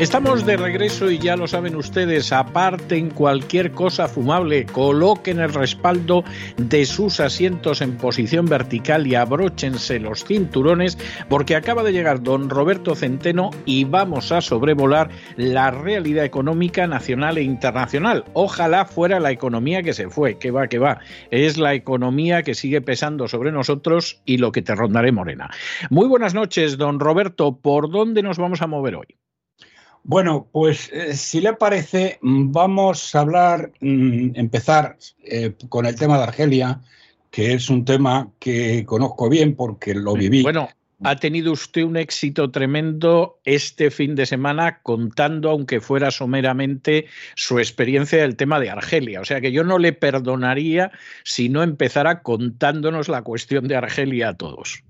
Estamos de regreso y ya lo saben ustedes, aparten cualquier cosa fumable, coloquen el respaldo de sus asientos en posición vertical y abróchense los cinturones porque acaba de llegar don Roberto Centeno y vamos a sobrevolar la realidad económica nacional e internacional. Ojalá fuera la economía que se fue, que va, que va. Es la economía que sigue pesando sobre nosotros y lo que te rondaré morena. Muy buenas noches, don Roberto. ¿Por dónde nos vamos a mover hoy? Bueno, pues eh, si le parece, vamos a hablar, mm, empezar eh, con el tema de Argelia, que es un tema que conozco bien porque lo viví. Bueno, ha tenido usted un éxito tremendo este fin de semana contando, aunque fuera someramente, su experiencia del tema de Argelia. O sea que yo no le perdonaría si no empezara contándonos la cuestión de Argelia a todos.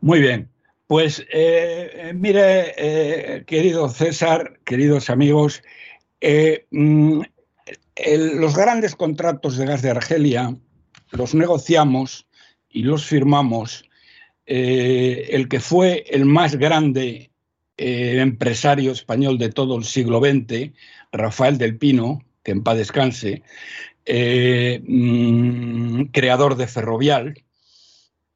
Muy bien. Pues eh, mire, eh, querido César, queridos amigos, eh, mm, los grandes contratos de gas de Argelia los negociamos y los firmamos el que fue el más grande empresario español de todo el siglo XX, Rafael del Pino, que en paz descanse, mm, creador de Ferrovial,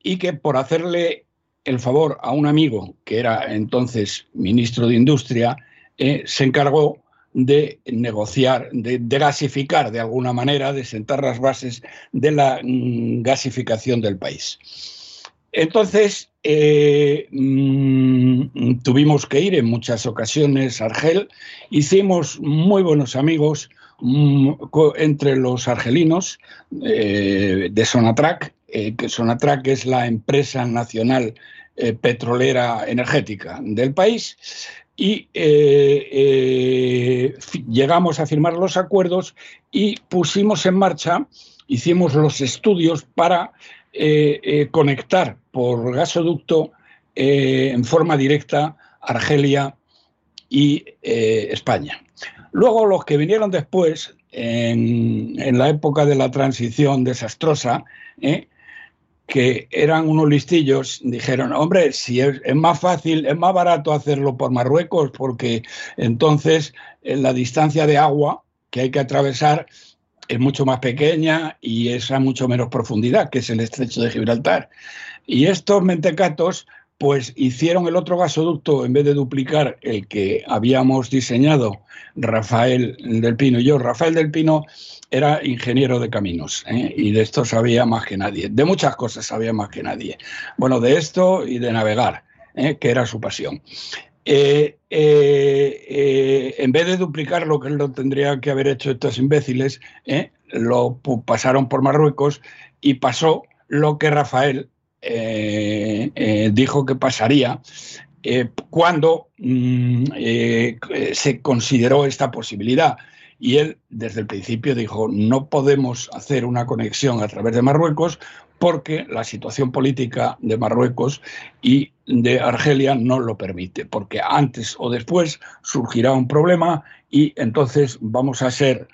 y que por hacerle el favor a un amigo que era entonces ministro de Industria, eh, se encargó de negociar, de, gasificar de alguna manera, de sentar las bases de la mm, gasificación del país. Entonces, eh, mm, tuvimos que ir en muchas ocasiones a Argel, hicimos muy buenos amigos mm, entre los argelinos eh, de Sonatrac, que Sonatrac es la empresa nacional eh, petrolera energética del país y eh, eh, llegamos a firmar los acuerdos y pusimos en marcha, hicimos los estudios para conectar por gasoducto en forma directa Argelia y España. Luego los que vinieron después, en, en, la época de la transición desastrosa, que eran unos listillos, dijeron, hombre, si es, más fácil, es más barato hacerlo por Marruecos, porque entonces en la distancia de agua que hay que atravesar es mucho más pequeña y es a mucho menos profundidad, que es el estrecho de Gibraltar. Y estos mentecatos pues hicieron el otro gasoducto, en vez de duplicar el que habíamos diseñado Rafael del Pino y yo. Rafael del Pino era ingeniero de caminos ¿eh? y de esto sabía más que nadie. De muchas cosas sabía más que nadie. Bueno, de esto y de navegar, ¿eh? que era su pasión. Eh, en vez de duplicar lo que lo tendría que haber hecho estos imbéciles, lo pasaron por Marruecos y pasó lo que Rafael dijo que pasaría cuando mm, se consideró esta posibilidad. Y él desde el principio dijo, no podemos hacer una conexión a través de Marruecos porque la situación política de Marruecos y de Argelia no lo permite, porque antes o después surgirá un problema y entonces vamos a ser,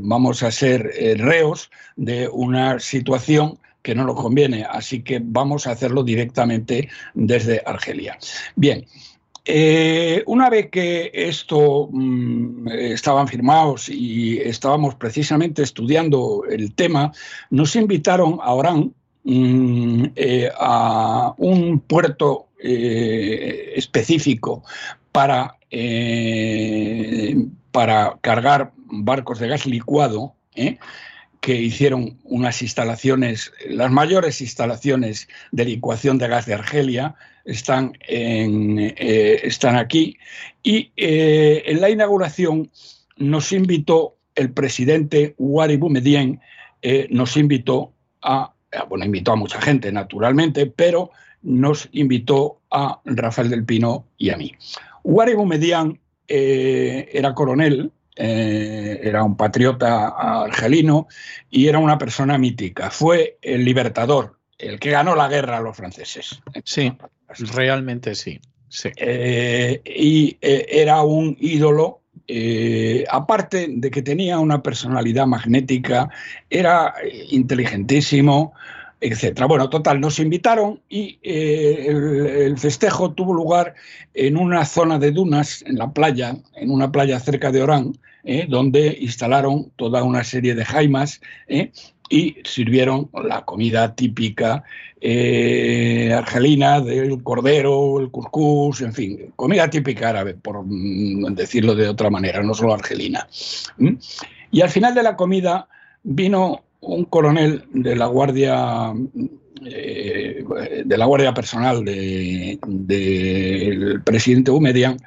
vamos a ser reos de una situación que no nos conviene, así que vamos a hacerlo directamente desde Argelia. Bien, eh, una vez que esto mm, estaban firmados y estábamos precisamente estudiando el tema, nos invitaron a Orán mm, eh, a un puerto eh, específico para, para cargar barcos de gas licuado que hicieron unas instalaciones, las mayores instalaciones de licuación de gas de Argelia, están, eh, están aquí. Y eh, en la inauguración nos invitó el presidente Ouari Boumediene, eh, nos invitó a, bueno, invitó a mucha gente, naturalmente, pero nos invitó a Rafael del Pino y a mí. Medián eh, era coronel, era un patriota argelino y era una persona mítica. Fue el libertador, el que ganó la guerra a los franceses. Sí, realmente sí. sí. Eh, y era un ídolo aparte de que tenía una personalidad magnética, era inteligentísimo, etcétera. Bueno, total, nos invitaron y eh, el, festejo tuvo lugar en una zona de dunas, en la playa, en una playa cerca de Orán, eh, donde instalaron toda una serie de jaimas eh, y sirvieron la comida típica argelina del cordero, el cuscús, en fin, comida típica árabe, por mm, decirlo de otra manera, no solo argelina. Y al final de la comida vino un coronel de la Guardia eh, de la Guardia Personal del presidente Humedian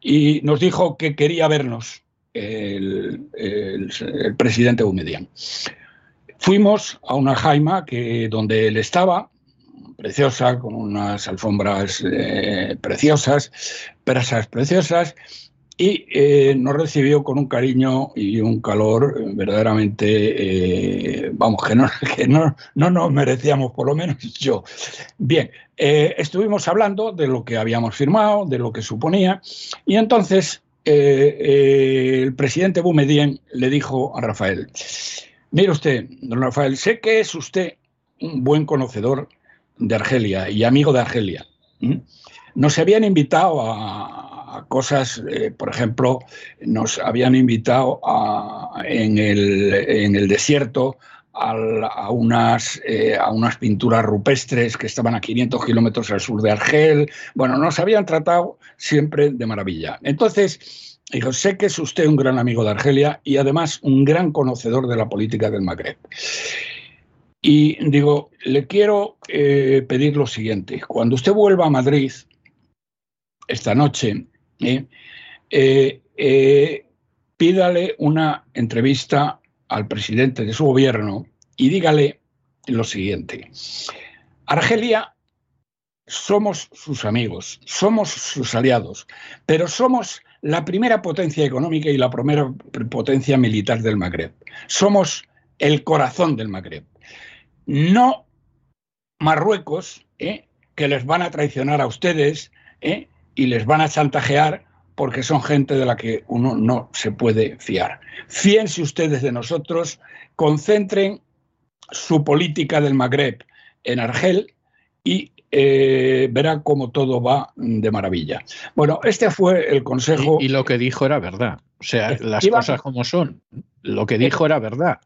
y nos dijo que quería vernos el, presidente Humedian. Fuimos a una jaima que, donde él estaba, preciosa, con unas alfombras eh, preciosas, presas preciosas, y eh, nos recibió con un cariño y un calor verdaderamente, eh, vamos, que, no, que no, no, nos merecíamos, por lo menos yo. Bien, estuvimos hablando de lo que habíamos firmado, de lo que suponía, y entonces el presidente Boumedien le dijo a Rafael, mire usted, don Rafael, sé que es usted un buen conocedor de Argelia y amigo de Argelia. Nos habían invitado a, cosas, eh, por ejemplo, nos habían invitado en, el, desierto a, unas, eh, a unas pinturas rupestres que estaban a 500 kilómetros al sur de Argel. Bueno, nos habían tratado siempre de maravilla. Entonces, dijo, sé que es usted un gran amigo de Argelia y además un gran conocedor de la política del Magreb. Y digo, le quiero eh, pedir lo siguiente. Cuando usted vuelva a Madrid esta noche, ¿eh? Eh, pídale una entrevista al presidente de su gobierno y dígale lo siguiente. Argelia somos sus amigos, somos sus aliados, pero somos la primera potencia económica y la primera potencia militar del Magreb. Somos el corazón del Magreb. No Marruecos, que les van a traicionar a ustedes, y les van a chantajear porque son gente de la que uno no se puede fiar. Fíense ustedes de nosotros, concentren su política del Magreb en Argel y eh, verán cómo todo va de maravilla. Bueno, este fue el consejo. Y, lo que dijo era verdad. O sea, las cosas como son. Lo que dijo era verdad.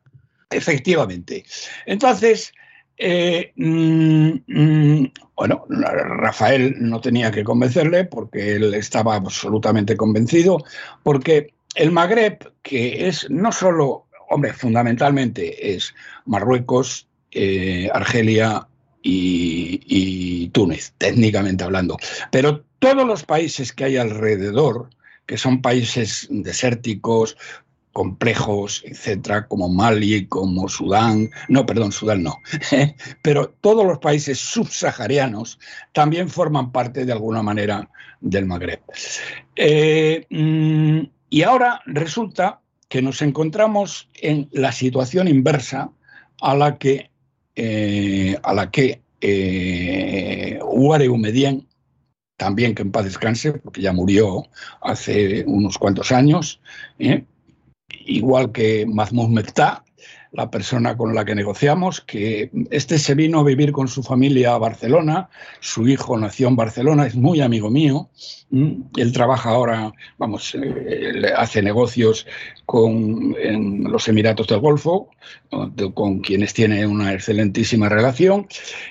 Efectivamente. Entonces, eh, mm, mm, bueno, Rafael no tenía que convencerle porque él estaba absolutamente convencido, porque el Magreb, que es no solo, hombre, fundamentalmente es Marruecos, eh, Argelia y, Túnez, técnicamente hablando, pero todos los países que hay alrededor, que son países desérticos, complejos, etcétera, como Mali, como Sudán, no, perdón, Sudán no, pero todos los países subsaharianos también forman parte de alguna manera del Magreb. Eh, mm, y ahora resulta que nos encontramos en la situación inversa a la que, eh, a la que eh, también que en paz descanse, porque ya murió hace unos cuantos años, ¿eh? igual que Mahmoud Mektah, la persona con la que negociamos, que este se vino a vivir con su familia a Barcelona, su hijo nació en Barcelona, es muy amigo mío, él trabaja ahora, vamos, eh, hace negocios con, en los Emiratos del Golfo, con quienes tiene una excelentísima relación,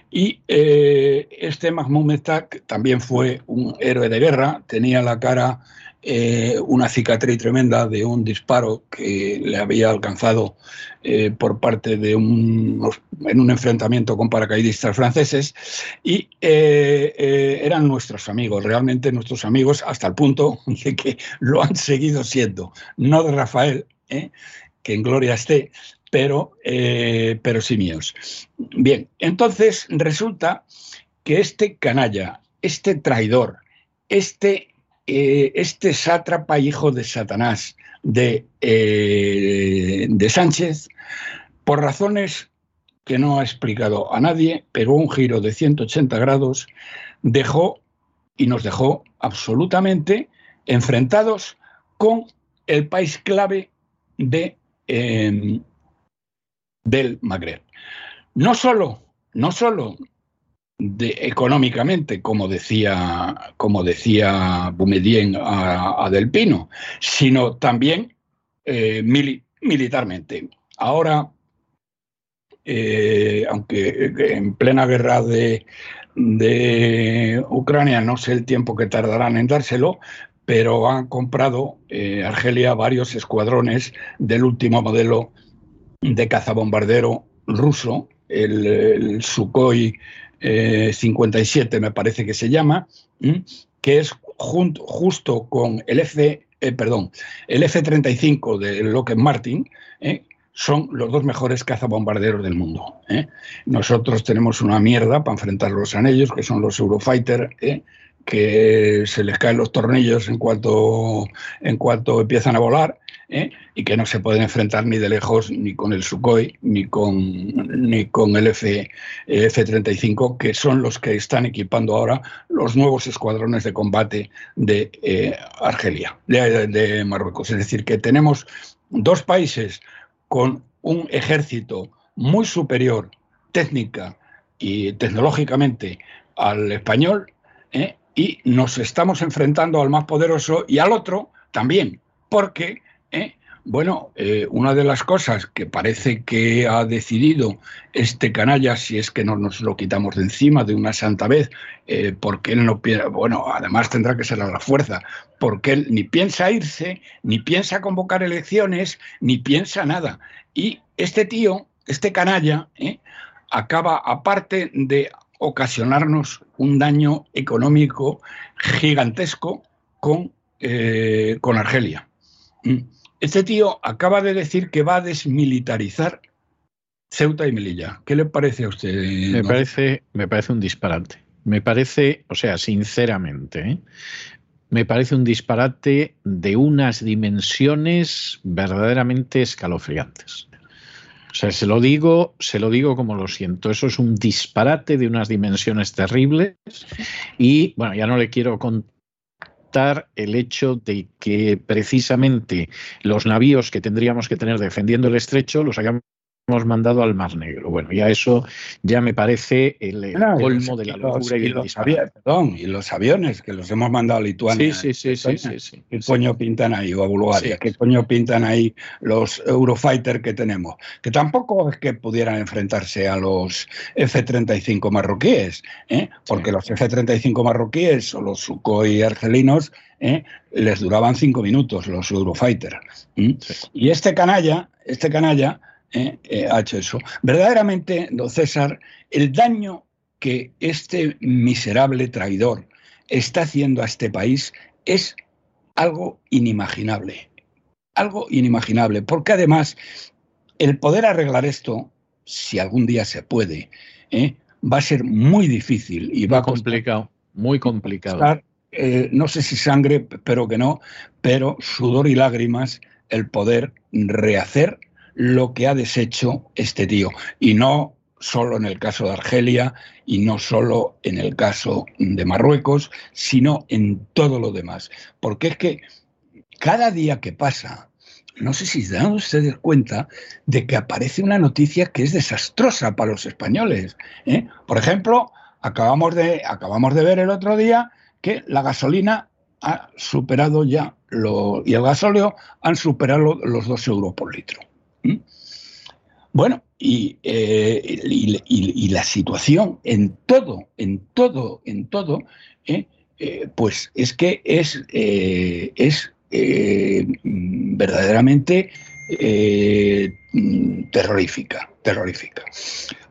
y eh, este Mahmoud Mektah también fue un héroe de guerra, tenía la cara eh, una cicatriz tremenda de un disparo que le había alcanzado eh, por parte de un, en un enfrentamiento con paracaidistas franceses y eh, eran nuestros amigos, realmente nuestros amigos hasta el punto de que lo han seguido siendo, no de Rafael, que en gloria esté, pero, pero sí míos. Bien, entonces resulta que este canalla, este traidor, este, eh, este sátrapa hijo de Satanás de, eh, de Sánchez, por razones que no ha explicado a nadie, pero un giro de 180 grados, dejó y nos dejó absolutamente enfrentados con el país clave de, em, del Magreb. No solo, no solo de, económicamente, como decía, como decía Boumedien a, Del Pino, sino también eh, militarmente. Ahora, eh, aunque en plena guerra de, de Ucrania, no sé el tiempo que tardarán en dárselo, pero han comprado eh, Argelia varios escuadrones del último modelo de cazabombardero ruso, el, Sukhoi 57 eh, me parece que se llama, que es justo con el F, eh, perdón, el F-35 de Lockheed Martin, son los dos mejores cazabombarderos del mundo. Nosotros tenemos una mierda para enfrentarlos a ellos, que son los Eurofighter, que se les caen los tornillos en cuanto, en cuanto empiezan a volar ¿eh? y que no se pueden enfrentar ni de lejos ni con el Sukhoi ni con, ni con el F, F-35, que son los que están equipando ahora los nuevos escuadrones de combate de eh, Argelia, de, Marruecos. Es decir, que tenemos dos países con un ejército muy superior técnica y tecnológicamente al español, ¿eh? Y nos estamos enfrentando al más poderoso y al otro también, porque, eh, bueno, eh, una de las cosas que parece que ha decidido este canalla, si es que no nos lo quitamos de encima de una santa vez, eh, porque él no piensa, bueno, además tendrá que ser a la fuerza, porque él ni piensa irse, ni piensa convocar elecciones, ni piensa nada. Y este tío, este canalla, acaba, aparte de ocasionarnos un daño económico gigantesco con, eh, con Argelia. Mm. Este tío acaba de decir que va a desmilitarizar Ceuta y Melilla. ¿Qué le parece a usted? Me, parece, me parece un disparate. Me parece, o sea, sinceramente, ¿eh? me parece un disparate de unas dimensiones verdaderamente escalofriantes. Sea, se lo digo, se lo digo como lo siento. Eso es un disparate de unas dimensiones terribles. Y bueno, ya no le quiero contar el hecho de que precisamente los navíos que tendríamos que tener defendiendo el estrecho los hayamos hemos mandado al Mar Negro. Bueno, ya eso ya me parece el, colmo de la locura y, los, perdón, y los aviones que los hemos mandado a Lituania. Sí, sí, sí, sí, sí, ¿Qué coño pintan ahí? O a Bulgaria. ¿Qué coño pintan ahí los Eurofighter que tenemos? Que tampoco es que pudieran enfrentarse a los F-35 marroquíes, ¿eh? porque los F-35 marroquíes o los Sukhoi argelinos ¿eh? les duraban cinco minutos los Eurofighter. Y este canalla, este canalla eh, eh, ha hecho eso. Verdaderamente, don César, el daño que este miserable traidor está haciendo a este país es algo inimaginable. Algo inimaginable, porque además el poder arreglar esto, si algún día se puede, ¿eh? va a ser muy difícil y va a complicado, muy complicado. no sé si sangre, pero que no, pero sudor y lágrimas el poder rehacer lo que ha deshecho este tío. Y no solo en el caso de Argelia y no solo en el caso de Marruecos, sino en todo lo demás. Porque es que cada día que pasa, no sé si se dan ustedes cuenta de que aparece una noticia que es desastrosa para los españoles. ¿eh? Por ejemplo, acabamos de, acabamos de ver el otro día que la gasolina ha superado ya lo, y el gasóleo han superado los dos euros por litro. Bueno, eh, y, la situación en todo, en todo, en todo, eh, eh, pues es que es, es verdaderamente terrorífica, terrorífica.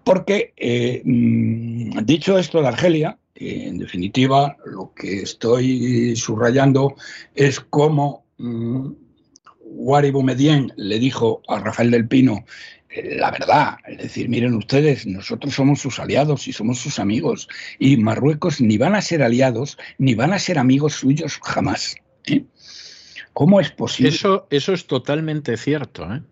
Porque, mm, dicho esto de Argelia, en definitiva, lo que estoy subrayando es cómo mm, Guari Boumedien le dijo a Rafael del Pino la verdad. Es decir, miren ustedes, nosotros somos sus aliados y somos sus amigos. Y Marruecos ni van a ser aliados ni van a ser amigos suyos jamás. ¿eh? ¿Cómo es posible? Eso, eso es totalmente cierto. ¿eh?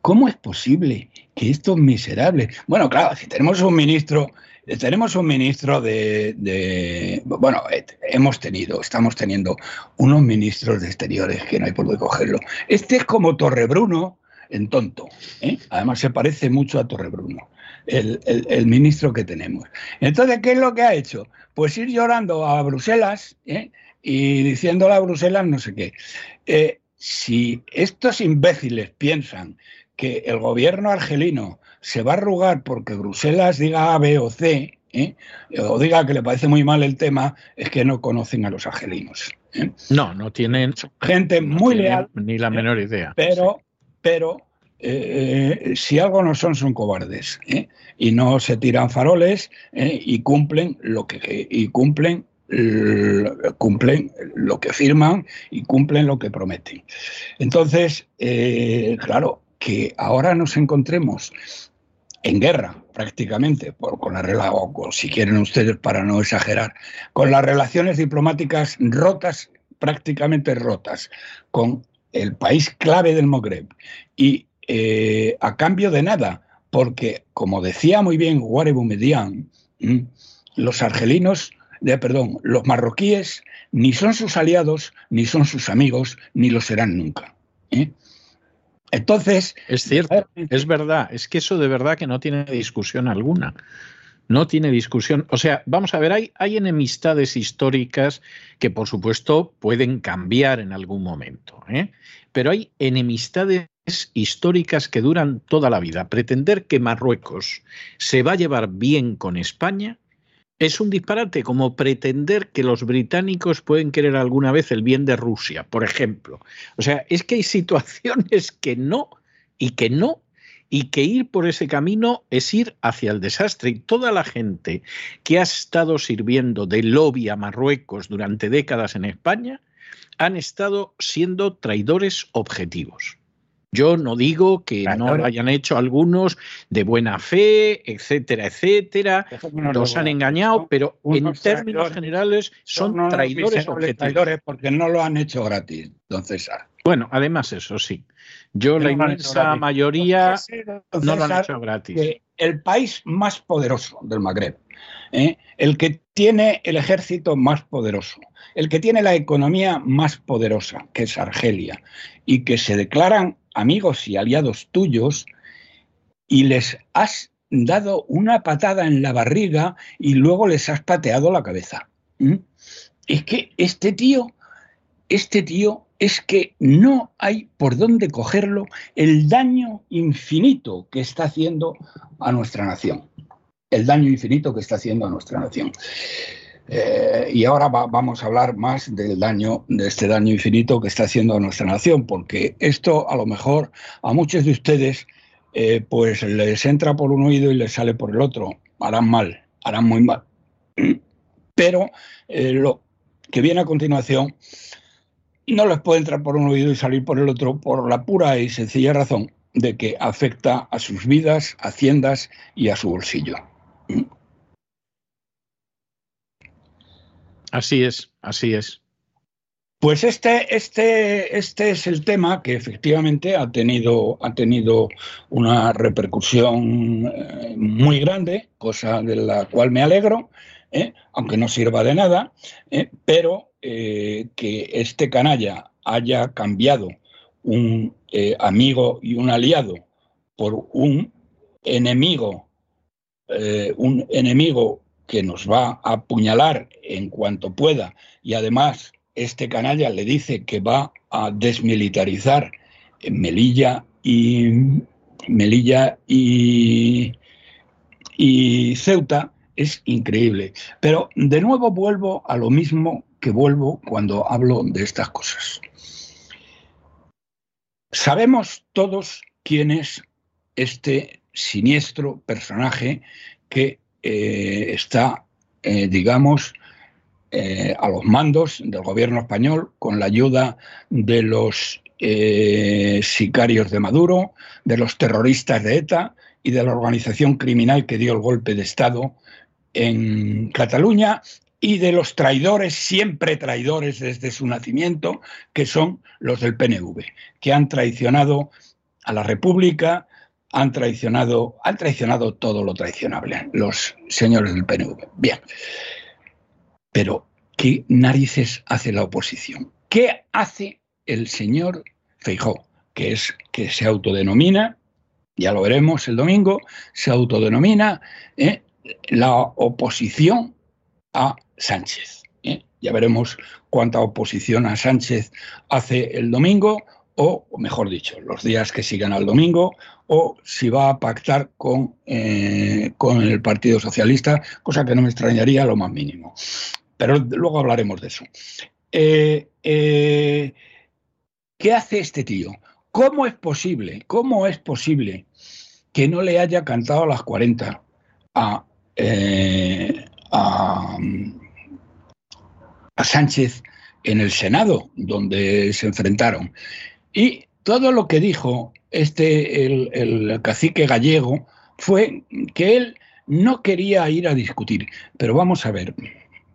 ¿Cómo es posible que estos miserables... Bueno, claro, si tenemos un ministro tenemos un ministro de, bueno, eh, hemos tenido, estamos teniendo unos ministros de exteriores que no hay por dónde cogerlo. Este es como Torrebruno en tonto. ¿eh? Además se parece mucho a Torrebruno, el, el, ministro que tenemos. Entonces, ¿qué es lo que ha hecho? Pues ir llorando a Bruselas ¿eh? y diciéndole a Bruselas no sé qué. si estos imbéciles piensan que el gobierno argelino se va a arrugar porque Bruselas diga A, B o C, ¿eh? o diga que le parece muy mal el tema, es que no conocen a los argelinos. ¿eh? No, no tienen gente muy leal. Ni la menor idea. Pero, pero eh, si algo no son, son cobardes. Y no se tiran faroles y cumplen lo que y cumplen cumplen lo que firman y cumplen lo que prometen. Entonces, claro, que ahora nos encontremos en guerra prácticamente, por, con o si quieren ustedes para no exagerar, con las relaciones diplomáticas rotas, prácticamente rotas, con el país clave del Magreb y eh, a cambio de nada, porque como decía muy bien Guarebu Median, los argelinos, de, perdón, los marroquíes ni son sus aliados, ni son sus amigos, ni lo serán nunca. ¿eh? Entonces. Es cierto, es verdad. Es que eso de verdad que no tiene discusión alguna. No tiene discusión. O sea, vamos a ver, hay, hay enemistades históricas que, por supuesto, pueden cambiar en algún momento. ¿eh? Pero hay enemistades históricas que duran toda la vida. Pretender que Marruecos se va a llevar bien con España es un disparate, como pretender que los británicos pueden querer alguna vez el bien de Rusia, por ejemplo. O sea, es que hay situaciones que no y que no, y que ir por ese camino es ir hacia el desastre. Y toda la gente que ha estado sirviendo de lobby a Marruecos durante décadas en España han estado siendo traidores objetivos. Yo no digo que no lo hayan hecho algunos de buena fe, etcétera, etcétera, los han engañado, pero en términos generales son traidores traidores porque no lo han hecho gratis, don César. Bueno, además eso sí. Yo la inmensa mayoría no lo han hecho gratis. El país más poderoso del Magreb, ¿eh? el que tiene el ejército más poderoso, el que tiene la economía más poderosa, que es Argelia, y que se declaran amigos y aliados tuyos y les has dado una patada en la barriga y luego les has pateado la cabeza. ¿Mm? Es que este tío, este tío es que no hay por dónde cogerlo el daño infinito que está haciendo a nuestra nación. El daño infinito que está haciendo a nuestra nación. Eh, y ahora vamos a hablar más del daño, de este daño infinito que está haciendo a nuestra nación, porque esto a lo mejor a muchos de ustedes eh, pues les entra por un oído y les sale por el otro. Harán mal, harán muy mal. Pero eh, lo que viene a continuación no les puede entrar por un oído y salir por el otro por la pura y sencilla razón de que afecta a sus vidas, haciendas y a su bolsillo. Así es, así es. Pues este, este, este es el tema que efectivamente ha tenido, ha tenido una repercusión eh, muy grande, cosa de la cual me alegro, ¿eh? aunque no sirva de nada, ¿eh? pero que este canalla haya cambiado un amigo y un aliado por un enemigo, un enemigo que nos va a apuñalar en cuanto pueda y además este canalla le dice que va a desmilitarizar Melilla y Melilla y, y Ceuta es increíble. Pero de nuevo vuelvo a lo mismo que vuelvo cuando hablo de estas cosas. Sabemos todos quién es este siniestro personaje que eh, está, eh, digamos, eh, a los mandos del gobierno español con la ayuda de los sicarios de Maduro, de los terroristas de ETA y de la organización criminal que dio el golpe de Estado en Cataluña y de los traidores, siempre traidores desde su nacimiento, que son los del PNV, que han traicionado a la República, han traicionado, han traicionado todo lo traicionable, los señores del PNV. Bien. Pero, ¿qué narices hace la oposición? ¿Qué hace el señor Feijó, que es que se autodenomina, ya lo veremos el domingo, se autodenomina eh, la oposición a Sánchez. ¿eh? Ya veremos cuánta oposición a Sánchez hace el domingo, o mejor dicho, los días que sigan al domingo, o si va a pactar con, eh, con el Partido Socialista, cosa que no me extrañaría lo más mínimo. Pero luego hablaremos de eso. Eh, ¿Qué hace este tío? ¿Cómo es posible? ¿Cómo es posible que no le haya cantado a las 40 a, a, a Sánchez en el Senado, donde se enfrentaron. Y todo lo que dijo este, el, cacique gallego fue que él no quería ir a discutir. Pero vamos a ver,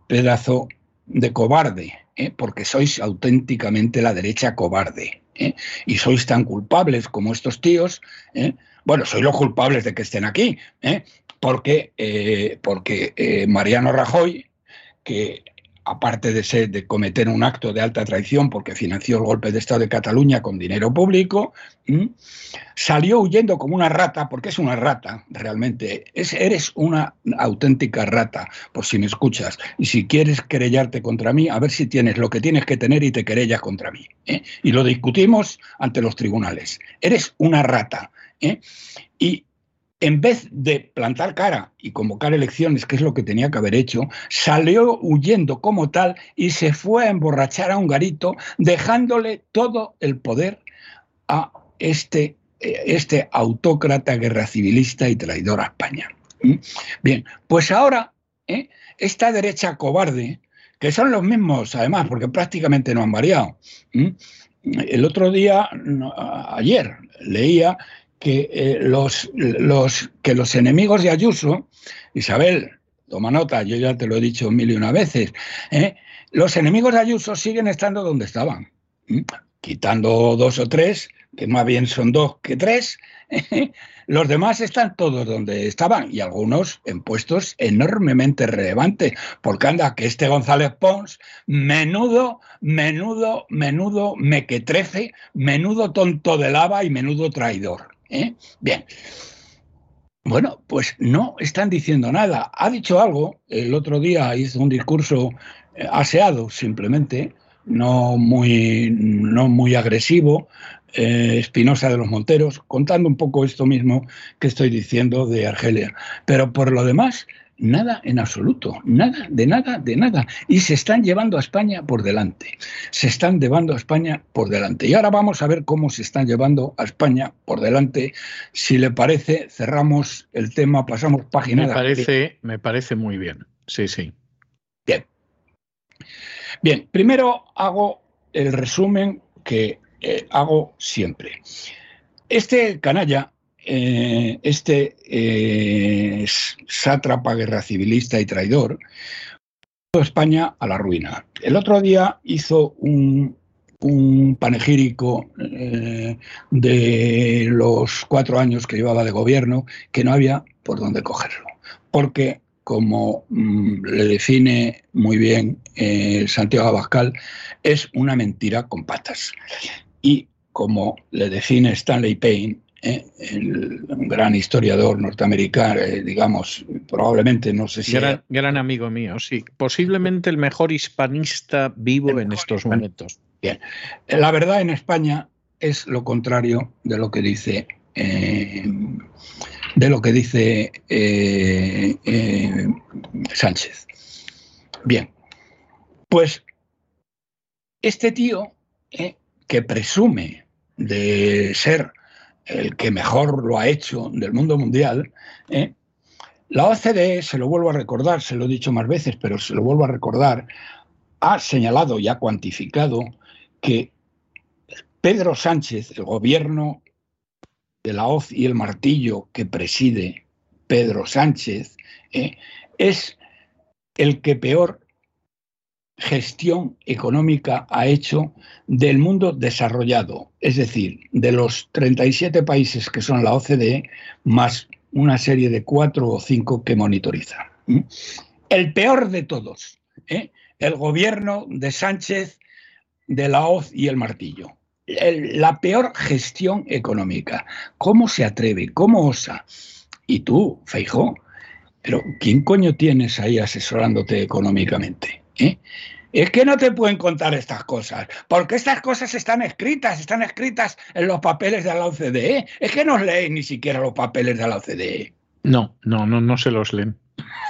pedazo de cobarde, ¿eh? porque sois auténticamente la derecha cobarde. ¿eh? Y sois tan culpables como estos tíos. ¿eh? Bueno, sois los culpables de que estén aquí, porque, porque Mariano Rajoy, que aparte de, ser, de cometer un acto de alta traición porque financió el golpe de Estado de Cataluña con dinero público, salió huyendo como una rata, porque es una rata realmente, es, eres una auténtica rata, por si me escuchas, y si quieres querellarte contra mí, a ver si tienes lo que tienes que tener y te querellas contra mí. ¿eh? Y lo discutimos ante los tribunales. Eres una rata. ¿eh? Y en vez de plantar cara y convocar elecciones, que es lo que tenía que haber hecho, salió huyendo como tal y se fue a emborrachar a un garito, dejándole todo el poder a este, eh, este autócrata guerra civilista y traidor a España. ¿Mm? Bien, pues ahora ¿eh? esta derecha cobarde, que son los mismos además, porque prácticamente no han variado. El otro día, ayer, leía que, eh, los, los, que los enemigos de Ayuso, Isabel, toma nota, yo ya te lo he dicho mil y una veces, ¿eh? los enemigos de Ayuso siguen estando donde estaban, quitando dos o tres, que más bien son dos que tres, los demás están todos donde estaban y algunos en puestos enormemente relevantes, porque anda que este González Pons, menudo, menudo, menudo mequetrefe, menudo tonto de lava y menudo traidor. ¿Eh? Bien. Bueno, pues no están diciendo nada. Ha dicho algo, el otro día hizo un discurso eh, aseado simplemente, no muy, no muy agresivo, eh, Espinosa de los Monteros, contando un poco esto mismo que estoy diciendo de Argelia. Pero por lo demás, Nada en absoluto, nada, de nada, de nada. Y se están llevando a España por delante. Se están llevando a España por delante. Y ahora vamos a ver cómo se están llevando a España por delante. Si le parece, cerramos el tema, pasamos página. Me parece, me parece muy bien. Sí, sí. Bien. Bien, primero hago el resumen que eh, hago siempre. Este canalla eh, este eh, sátrapa guerra civilista y traidor España a la ruina. El otro día hizo un, panegírico eh, de los cuatro años que llevaba de gobierno que no había por dónde cogerlo. Porque, como mm, le define muy bien Santiago Abascal, es una mentira con patas. Y como le define Stanley Payne, ¿eh? el gran historiador norteamericano, eh, digamos, probablemente, no sé si... Gran, gran, amigo mío, sí. Posiblemente el mejor hispanista vivo en estos momentos. Bien. La verdad en España es lo contrario de lo que dice... Eh, de lo que dice Sánchez. Bien, pues este tío que presume de ser el que mejor lo ha hecho del mundo mundial, ¿eh? la OCDE, se lo vuelvo a recordar, se lo he dicho más veces, pero se lo vuelvo a recordar, ha señalado y ha cuantificado que Pedro Sánchez, el gobierno de la hoz y el martillo que preside Pedro Sánchez, eh, es el que peor gestión económica ha hecho del mundo desarrollado, es decir, de los 37 países que son la OCDE, más una serie de cuatro o cinco que monitoriza. El peor de todos, ¿eh? el gobierno de Sánchez de la hoz y el martillo. la peor gestión económica. ¿Cómo se atreve? ¿Cómo osa? Y tú, Feijó, pero ¿quién coño tienes ahí asesorándote económicamente? ¿Eh? Es que no te pueden contar estas cosas, porque estas cosas están escritas, están escritas en los papeles de la OCDE. Es que no leen ni siquiera los papeles de la OCDE. No, no, no, no se los leen.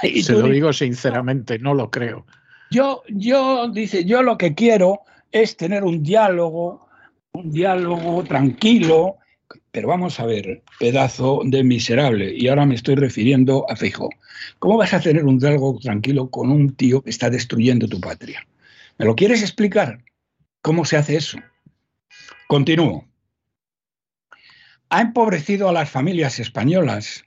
se lo digo sinceramente, no lo creo. Yo, yo, dice, yo lo que quiero es tener un diálogo, un diálogo tranquilo, pero vamos a ver, pedazo de miserable, y ahora me estoy refiriendo a Feijóo. ¿Cómo vas a tener un diálogo tranquilo con un tío que está destruyendo tu patria? ¿Me lo quieres explicar? ¿Cómo se hace eso? Continúo. Ha empobrecido a las familias españolas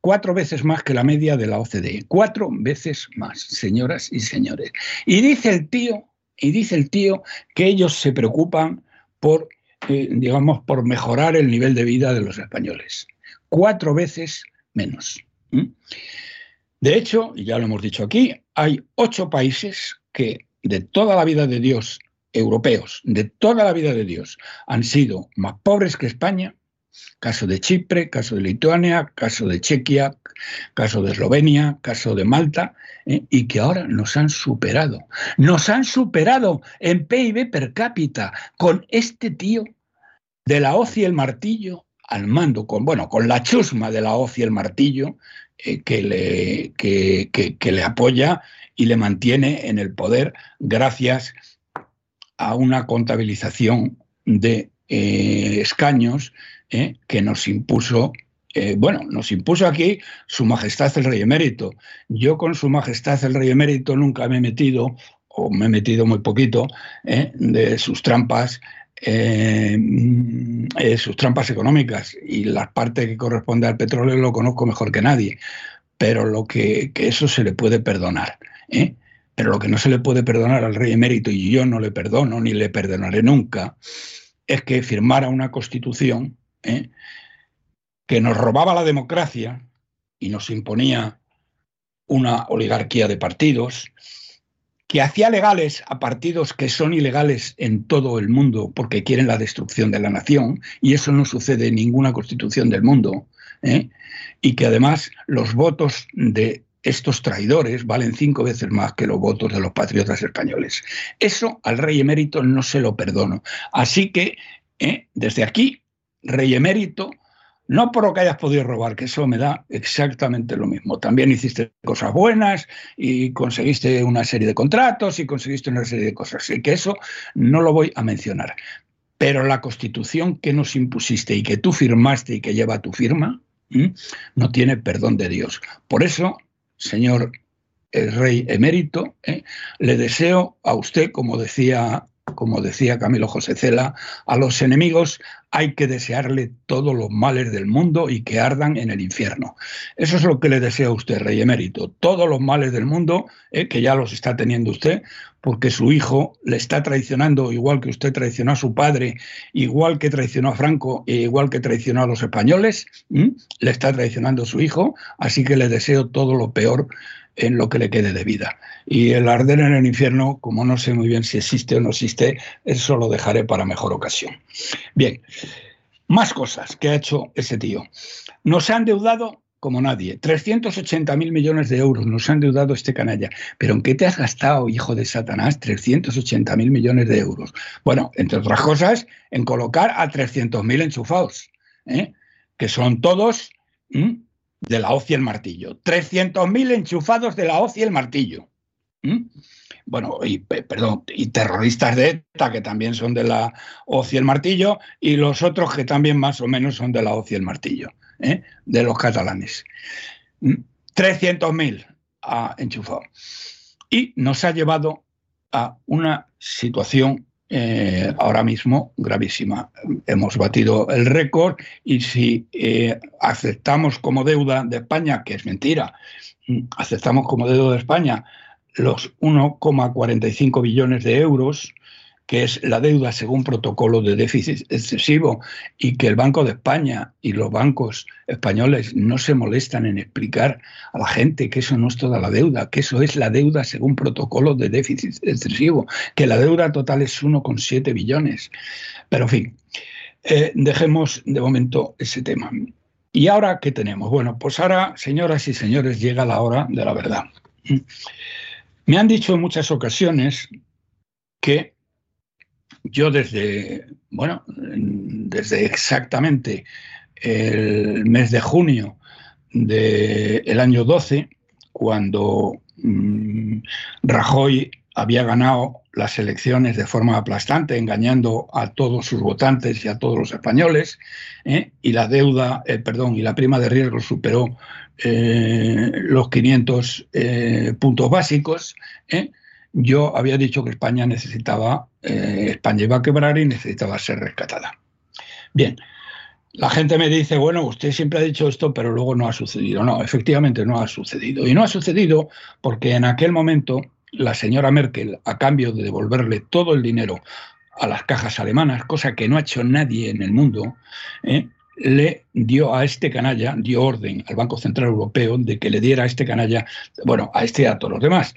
cuatro veces más que la media de la OCDE. Cuatro veces más, señoras y señores. Y dice el tío, y dice el tío que ellos se preocupan por, eh, digamos, por mejorar el nivel de vida de los españoles. Cuatro veces menos. De hecho, y ya lo hemos dicho aquí, hay ocho países que de toda la vida de Dios, europeos, de toda la vida de Dios, han sido más pobres que España, caso de Chipre, caso de Lituania, caso de Chequia, caso de Eslovenia, caso de Malta, ¿eh? y que ahora nos han superado. Nos han superado en PIB per cápita con este tío de la hoz y el martillo al mando, con, bueno, con la chusma de la hoz y el martillo eh, que, le, que, le apoya y le mantiene en el poder gracias a una contabilización de eh, escaños eh, que nos impuso, bueno, nos impuso aquí Su Majestad el Rey Emérito. Yo con Su Majestad el Rey Emérito nunca me he metido, o me he metido muy poquito, de sus trampas eh, eh, sus trampas económicas y la parte que corresponde al petróleo lo conozco mejor que nadie, pero lo que, eso se le puede perdonar. ¿eh? Pero lo que no se le puede perdonar al rey emérito, y yo no le perdono ni le perdonaré nunca, es que firmara una constitución que nos robaba la democracia y nos imponía una oligarquía de partidos, que hacía legales a partidos que son ilegales en todo el mundo porque quieren la destrucción de la nación, y eso no sucede en ninguna constitución del mundo, ¿eh? y que además los votos de estos traidores valen cinco veces más que los votos de los patriotas españoles. Eso al rey emérito no se lo perdono. Así que, ¿eh? desde aquí, rey emérito, no por lo que hayas podido robar, que eso me da exactamente lo mismo. También hiciste cosas buenas y conseguiste una serie de contratos y conseguiste una serie de cosas. Y que eso no lo voy a mencionar. Pero la constitución que nos impusiste y que tú firmaste y que lleva tu firma, no tiene perdón de Dios. Por eso, señor rey emérito, ¿eh? le deseo a usted, como decía como decía Camilo José Cela, a los enemigos hay que desearle todos los males del mundo y que ardan en el infierno. Eso es lo que le deseo a usted, Rey Emérito, todos los males del mundo, eh, que ya los está teniendo usted, porque su hijo le está traicionando igual que usted traicionó a su padre, igual que traicionó a Franco e igual que traicionó a los españoles, le está traicionando a su hijo, así que le deseo todo lo peor en lo que le quede de vida. Y el arder en el infierno, como no sé muy bien si existe o no existe, eso lo dejaré para mejor ocasión. Bien, más cosas que ha hecho ese tío. Nos ha endeudado como nadie. 380 mil millones de euros nos ha endeudado este canalla. ¿Pero en qué te has gastado, hijo de Satanás, 380 mil millones de euros? Bueno, entre otras cosas, en colocar a 300 mil enchufados, ¿eh? que son todos de la hoz y el martillo. 300.000 enchufados de la hoz y el martillo. ¿Mm? Bueno, y, perdón, y terroristas de ETA que también son de la hoz y el martillo, y los otros que también más o menos son de la hoz y el martillo, ¿eh? de los catalanes. 300.000 ¿Mm? ha enchufado. Y nos ha llevado a una situación eh, ahora mismo gravísima. Hemos batido el récord y si eh, aceptamos como deuda de España, que es mentira, aceptamos como deuda de España los 1,45 billones de euros, que es la deuda según protocolo de déficit excesivo y que el Banco de España y los bancos españoles no se molestan en explicar a la gente que eso no es toda la deuda, que eso es la deuda según protocolo de déficit excesivo, que la deuda total es 1,7 billones. Pero en fin, eh, dejemos de momento ese tema. ¿Y ahora qué tenemos? Bueno, pues ahora, señoras y señores, llega la hora de la verdad. Me han dicho en muchas ocasiones que yo desde, bueno, desde exactamente el mes de junio del año 12, cuando mm, Rajoy había ganado las elecciones de forma aplastante, engañando a todos sus votantes y a todos los españoles, ¿eh? y la deuda, eh, perdón, y la prima de riesgo superó eh, los 500 puntos básicos yo había dicho que España necesitaba, eh, España iba a quebrar y necesitaba ser rescatada. Bien, la gente me dice, bueno, usted siempre ha dicho esto, pero luego no ha sucedido. No, efectivamente no ha sucedido. Y no ha sucedido porque en aquel momento la señora Merkel, a cambio de devolverle todo el dinero a las cajas alemanas, cosa que no ha hecho nadie en el mundo, ¿eh? Le dio a este canalla, dio orden al Banco Central Europeo de que le diera a este canalla, bueno, a este y a todos los demás,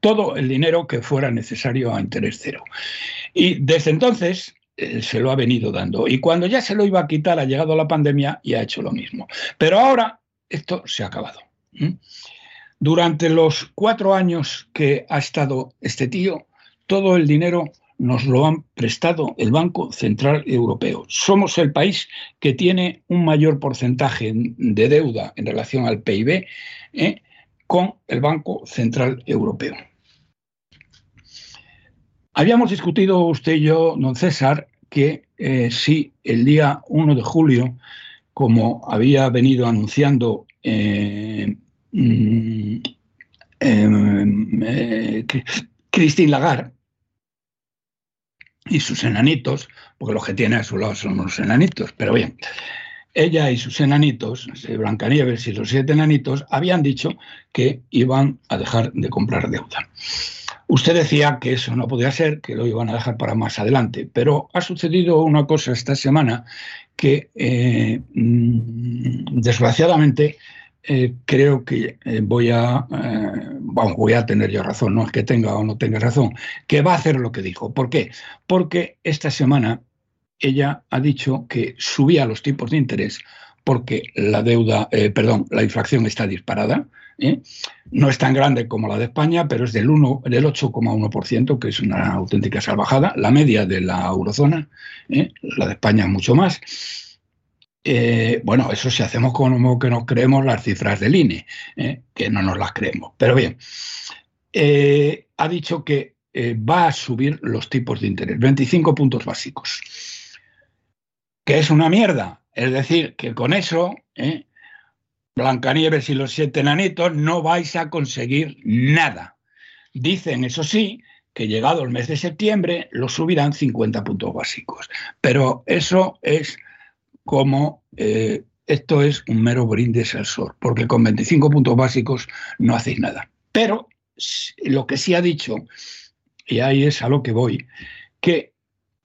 todo el dinero que fuera necesario a interés cero. Y desde entonces eh, se lo ha venido dando. Y cuando ya se lo iba a quitar, ha llegado la pandemia y ha hecho lo mismo. Pero ahora esto se ha acabado. Durante los cuatro años que ha estado este tío, todo el dinero nos lo han prestado el Banco Central Europeo. Somos el país que tiene un mayor porcentaje de deuda en relación al PIB ¿eh? con el Banco Central Europeo. Habíamos discutido usted y yo, don César, que eh, si el día 1 de julio, como había venido anunciando eh, mm, Christine Lagarde, y sus enanitos, porque los que tiene a su lado son los enanitos, pero bien, ella y sus enanitos, Blancanieves y los siete enanitos, habían dicho que iban a dejar de comprar deuda. Usted decía que eso no podía ser, que lo iban a dejar para más adelante, pero ha sucedido una cosa esta semana que eh, mm, desgraciadamente eh, creo que eh, voy a, eh, voy a tener yo razón, no es que tenga o no tenga razón, que va a hacer lo que dijo. ¿Por qué? Porque esta semana ella ha dicho que subía los tipos de interés porque la deuda, perdón, la inflación está disparada. No es tan grande como la de España, pero es del, 1, del 8,1%, que es una auténtica salvajada. La media de la eurozona, la de España mucho más. Eh, bueno, eso si hacemos como que nos creemos las cifras del INE, eh, que no nos las creemos. Pero bien, eh, ha dicho que va a subir los tipos de interés, 25 puntos básicos, que es una mierda. Es decir, que con eso, Blancanieves y los siete nanitos no vais a conseguir nada. Dicen, eso sí, que llegado el mes de septiembre lo subirán 50 puntos básicos. Pero eso es como eh, esto es un mero brindis al sol, porque con 25 puntos básicos no hacéis nada. Pero lo que sí ha dicho, y ahí es a lo que voy, que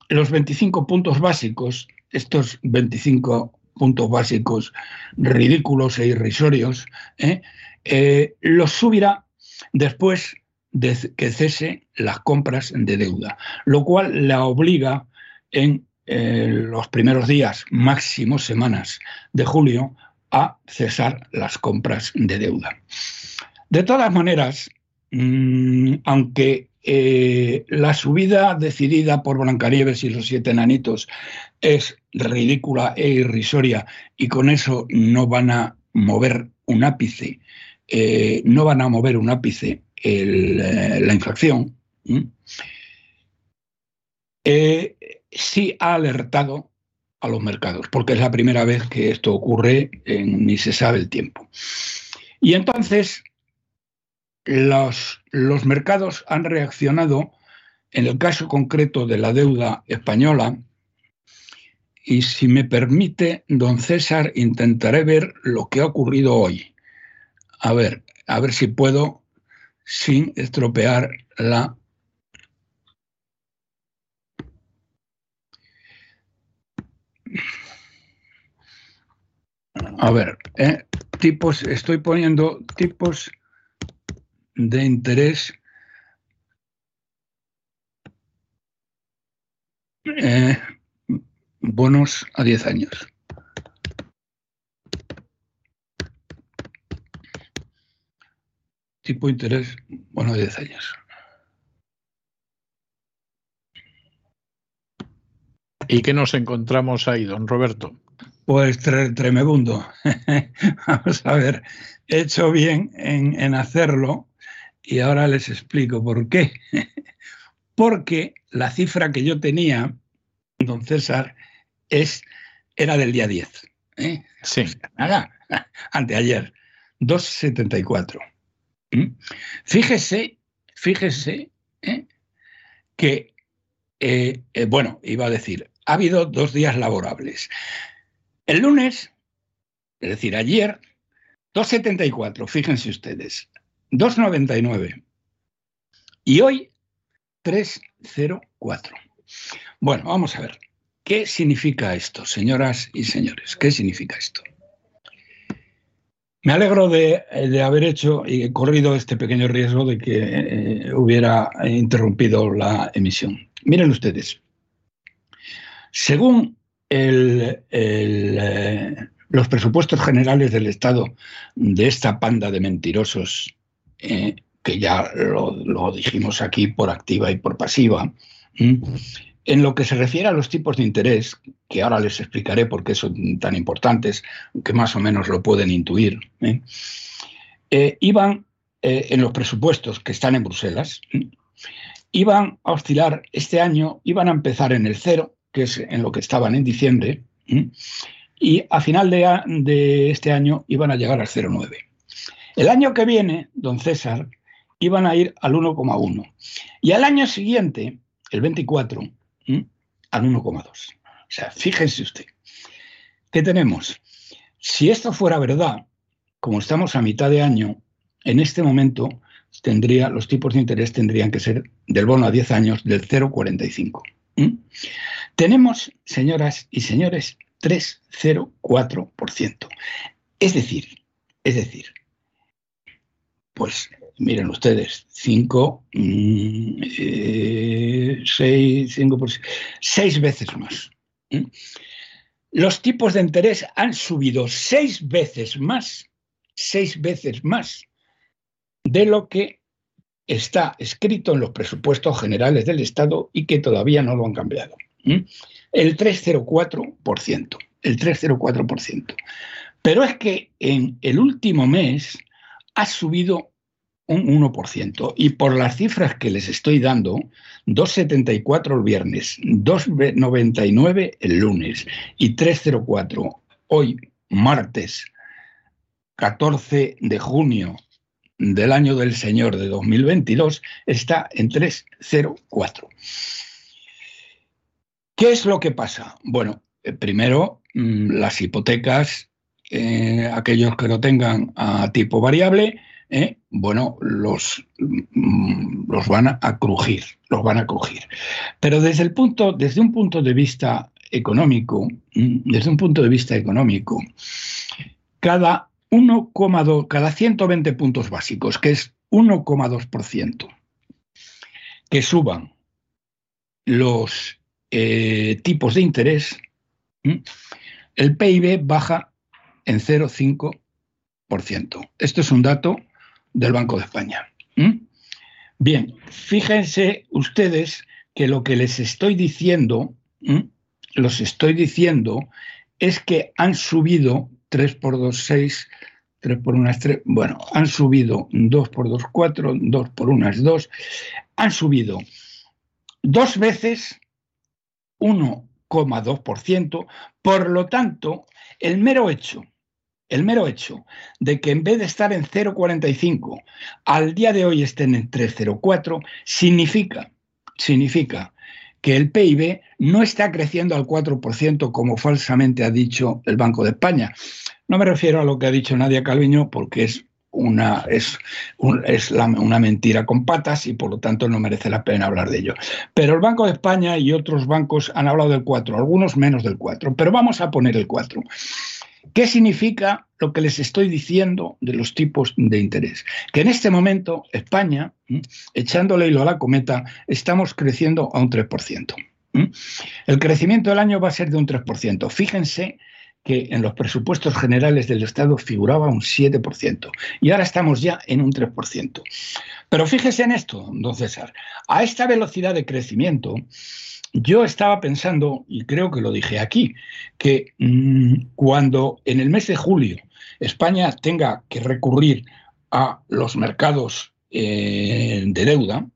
los 25 puntos básicos, estos 25 puntos básicos ridículos e irrisorios, ¿eh? Eh, los subirá después de que cese las compras de deuda, lo cual la obliga en los primeros días, máximo semanas de julio, a cesar las compras de deuda. De todas maneras, mm, aunque eh, la subida decidida por Blancanieves y los siete enanitos es ridícula e irrisoria y con eso no van a mover un ápice, eh, no van a mover un ápice eh, la inflación, sí ha alertado a los mercados, porque es la primera vez que esto ocurre en ni se sabe el tiempo. Y entonces los, los mercados han reaccionado en el caso concreto de la deuda española, y si me permite, don César, intentaré ver lo que ha ocurrido hoy. A ver, a ver si puedo, sin estropear la... A ver, eh, tipos, estoy poniendo tipos de interés eh, bonos a 10 años. Tipo de interés, bono a 10 años. ¿Y qué nos encontramos ahí, don Roberto? Pues tremebundo. Vamos a ver, he hecho bien en, en hacerlo y ahora les explico por qué. Porque la cifra que yo tenía, don César, es, era del día 10. ¿eh? Sí. nada, anteayer, 2,74. ¿Mm? Fíjese, fíjese ¿eh? que, eh, bueno, iba a decir, ha habido dos días laborables. El lunes, es decir, ayer, 2,74, fíjense ustedes, 2,99. Y hoy, 3,04. Bueno, vamos a ver. ¿Qué significa esto, señoras y señores? ¿Qué significa esto? Me alegro de, haber hecho y corrido este pequeño riesgo de que eh, hubiera interrumpido la emisión. Miren ustedes, según eh, los presupuestos generales del Estado de esta panda de mentirosos, eh, que ya lo, dijimos aquí por activa y por pasiva, en lo que se refiere a los tipos de interés, que ahora les explicaré por qué son tan importantes, que más o menos lo pueden intuir, ¿eh? Iban en los presupuestos que están en Bruselas, iban a oscilar este año, iban a empezar en el cero, que es en lo que estaban en diciembre, y a final de, de, este año iban a llegar al 0,9. El año que viene, don César, iban a ir al 1,1. Y al año siguiente, el 24, al 1,2. O sea, fíjense usted, ¿qué tenemos? Si esto fuera verdad, como estamos a mitad de año, en este momento tendría, los tipos de interés tendrían que ser del bono a 10 años del 0,45. Tenemos, señoras y señores, 3,04%. Es decir, es decir, pues miren ustedes, 5, 6, 5 por 6 veces más. Los tipos de interés han subido 6 veces más, 6 veces más de lo que está escrito en los presupuestos generales del Estado y que todavía no lo han cambiado. El 304%, el 304%. Pero es que en el último mes ha subido un 1%. Y por las cifras que les estoy dando, 2,74 el viernes, 2,99 el lunes y 3,04 hoy, martes 14 de junio del año del Señor de 2022, está en 3,04. ¿Qué es lo que pasa? Bueno, eh, primero, mm, las hipotecas, eh, aquellos que lo tengan a tipo variable, ¿eh? bueno, los, mm, los van a crujir, los van a crujir. Pero desde, el punto, desde un punto de vista económico, mm, desde un punto de vista económico, cada 1,2, cada 120 puntos básicos, que es 1,2%, que suban los eh, tipos de interés, el PIB baja en 0,5%. Esto es un dato del Banco de España. Bien, fíjense ustedes que lo que les estoy diciendo, los estoy diciendo, es que han subido 3 por 2, 6, 3 por 1 3, bueno, han subido 2 por 2, 4, 2 por 1 es 2, han subido dos veces 1,2%, por lo tanto, el mero hecho el mero hecho de que en vez de estar en 0,45 al día de hoy estén en 3,04 significa, significa que el PIB no está creciendo al 4% como falsamente ha dicho el Banco de España. No me refiero a lo que ha dicho Nadia Calviño porque es una, es, es una mentira con patas y por lo tanto no merece la pena hablar de ello. Pero el Banco de España y otros bancos han hablado del 4, algunos menos del 4, pero vamos a poner el 4. ¿Qué significa lo que les estoy diciendo de los tipos de interés? Que en este momento España, echándole hilo a la cometa, estamos creciendo a un 3%. El crecimiento del año va a ser de un 3%. Fíjense que en los presupuestos generales del Estado figuraba un 7%, y ahora estamos ya en un 3%. Pero fíjese en esto, don César, a esta velocidad de crecimiento, yo estaba pensando, y creo que lo dije aquí, que mm, cuando en el mes de julio España tenga que recurrir a los mercados eh, de deuda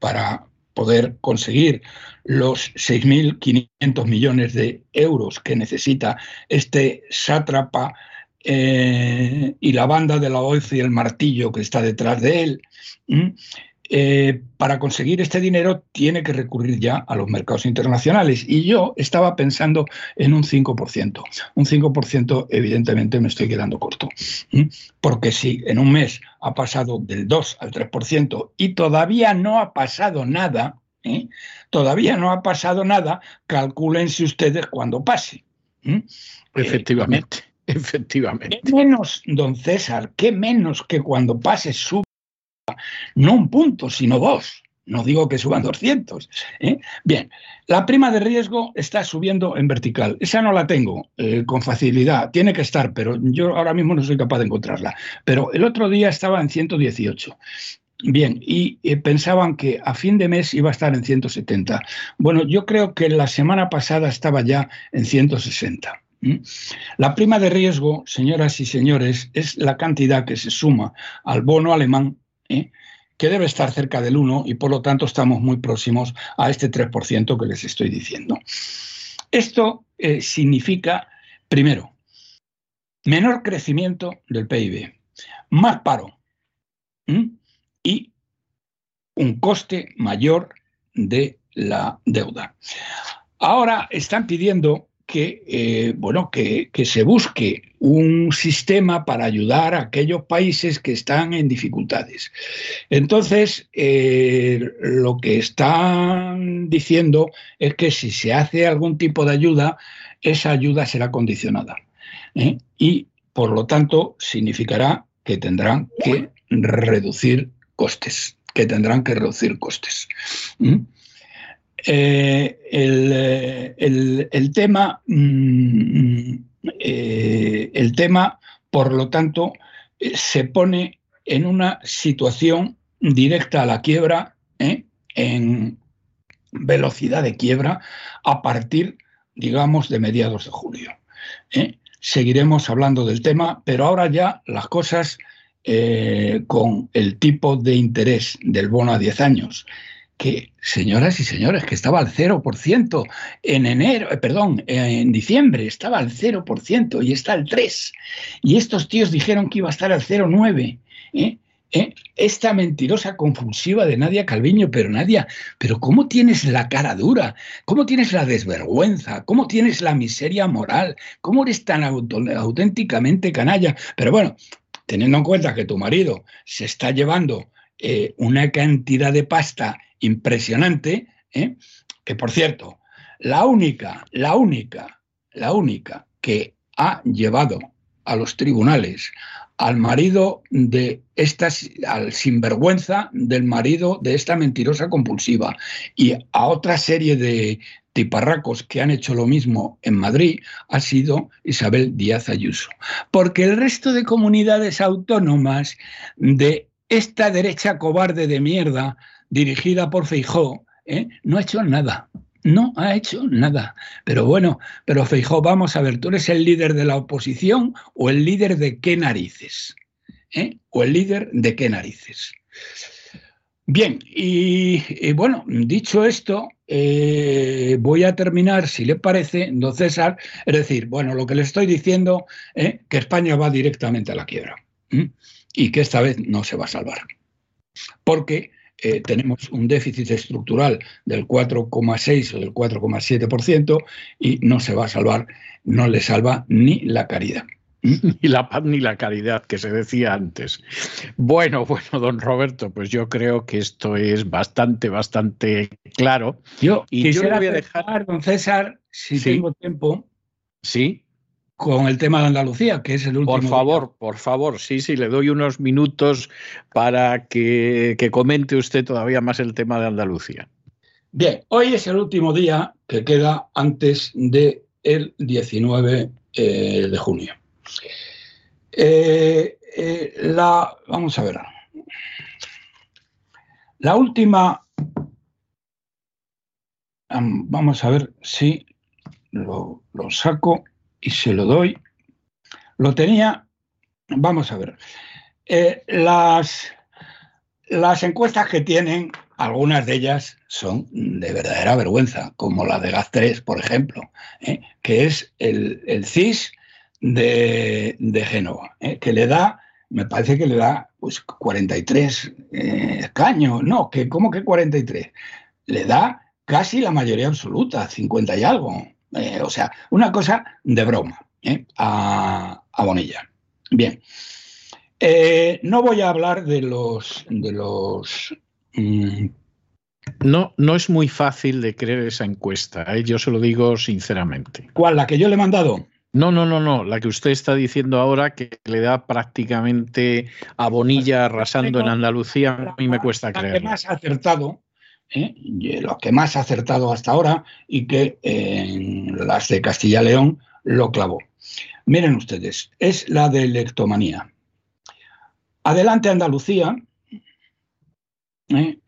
para poder conseguir los 6.500 millones de euros que necesita este sátrapa eh, y la banda de la OEF y el martillo que está detrás de él, eh, para conseguir este dinero tiene que recurrir ya a los mercados internacionales. Y yo estaba pensando en un 5%. Un 5% evidentemente me estoy quedando corto. Porque si en un mes ha pasado del 2 al 3% y todavía no ha pasado nada, ¿eh? todavía no ha pasado nada, calcúlense ustedes cuando pase. Efectivamente, efectivamente. ¿Qué menos, don César, qué menos que cuando pase su no un punto, sino dos. No digo que suban 200. ¿eh? Bien, la prima de riesgo está subiendo en vertical. Esa no la tengo eh, con facilidad. Tiene que estar, pero yo ahora mismo no soy capaz de encontrarla. Pero el otro día estaba en 118. Bien, y eh, pensaban que a fin de mes iba a estar en 170. Bueno, yo creo que la semana pasada estaba ya en 160. La prima de riesgo, señoras y señores, es la cantidad que se suma al bono alemán ¿eh? que debe estar cerca del 1 y por lo tanto estamos muy próximos a este 3% que les estoy diciendo. Esto eh, significa, primero, menor crecimiento del PIB, más paro y un coste mayor de la deuda. Ahora están pidiendo que, eh, bueno, que, se busque un sistema para ayudar a aquellos países que están en dificultades. Entonces, eh, lo que están diciendo es que si se hace algún tipo de ayuda, esa ayuda será condicionada. ¿eh? Y, por lo tanto, significará que tendrán que reducir costes, que tendrán que reducir costes. Eh, eh, el, tema, mm, eh, el tema, por lo tanto, se pone en una situación directa a la quiebra, en velocidad de quiebra, a partir, digamos, de mediados de julio. Seguiremos hablando del tema, pero ahora ya las cosas con el tipo de interés del bono a 10 años que, señoras y señores, que estaba al 0% en enero, eh, perdón, en diciembre estaba al 0% y está al 3%. Y estos tíos dijeron que iba a estar al 0,9%. ¿eh? ¿Eh? Esta mentirosa confusiva de Nadia Calviño, pero Nadia, pero ¿cómo tienes la cara dura? ¿Cómo tienes la desvergüenza? ¿Cómo tienes la miseria moral? ¿Cómo eres tan auténticamente canalla? Pero bueno, teniendo en cuenta que tu marido se está llevando una cantidad de pasta impresionante, ¿eh? que por cierto, la única, la única, la única que ha llevado a los tribunales al marido de esta, al sinvergüenza del marido de esta mentirosa compulsiva y a otra serie de tiparracos que han hecho lo mismo en Madrid ha sido Isabel Díaz Ayuso. Porque el resto de comunidades autónomas de esta derecha cobarde de mierda dirigida por Feijó, ¿eh? no ha hecho nada. No ha hecho nada. Pero bueno, pero Feijó, vamos a ver, ¿tú eres el líder de la oposición o el líder de qué narices? ¿Eh? ¿O el líder de qué narices? Bien, y, bueno, dicho esto, eh, voy a terminar, si le parece, don César, es decir, bueno, lo que le estoy diciendo, es que España va directamente a la quiebra y que esta vez no se va a salvar. Porque eh, tenemos un déficit estructural del 4,6 o del 4,7% y no se va a salvar, no le salva ni la caridad. Ni la paz ni la caridad, que se decía antes. Bueno, bueno, don Roberto, pues yo creo que esto es bastante, bastante claro. Yo y quisiera yo voy a dejar, don César, si tengo tiempo. Sí con el tema de Andalucía, que es el último. Por favor, por favor, sí, sí, le doy unos minutos para que, comente usted todavía más el tema de Andalucía. Bien, hoy es el último día que queda antes del el 19 eh, de junio. Eh, eh, la, vamos a ver. La última. Vamos a ver si lo saco y se lo doy. Lo tenía, vamos a ver, eh, las, las encuestas que tienen, algunas de ellas son de verdadera vergüenza, como la de GAS3, por ejemplo, que es el, CIS de, de Génova, eh, que le da, me parece que le da pues 43 escaños, no, que ¿cómo que 43? Le da casi la mayoría absoluta, 50 y algo. Eh, o sea, una cosa de broma ¿eh? a, Bonilla. Bien. Eh, no voy a hablar de los. De los mm, No, no es muy fácil de creer esa encuesta, yo se lo digo sinceramente. ¿Cuál? ¿La que yo le he mandado? No, no, no, no. La que usted está diciendo ahora que le da prácticamente a Bonilla arrasando en Andalucía, a mí me cuesta creer. Más acertado ¿eh? lo que más ha acertado hasta ahora y que en las de Castilla León lo clavó. Miren ustedes, es la de electomanía. Adelante Andalucía, ¿eh?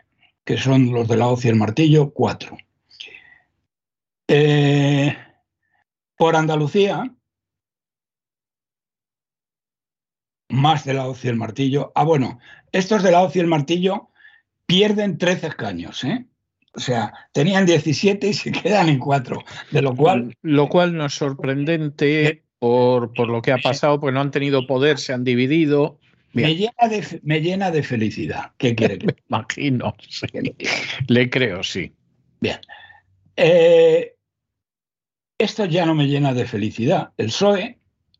que son los de la hoz y el martillo, cuatro. Eh, por Andalucía, más de la hoz y el martillo. Ah, bueno, estos de la hoz y el martillo pierden 13 escaños, ¿eh? O sea, tenían 17 y se quedan en 4, de lo cual... Lo cual no es sorprendente por, lo que ha pasado, porque no han tenido poder, se han dividido. Me llena, de, me llena, de, felicidad. ¿Qué quiere me imagino, Le creo, sí. Bien. Eh, esto ya no me llena de felicidad. El PSOE,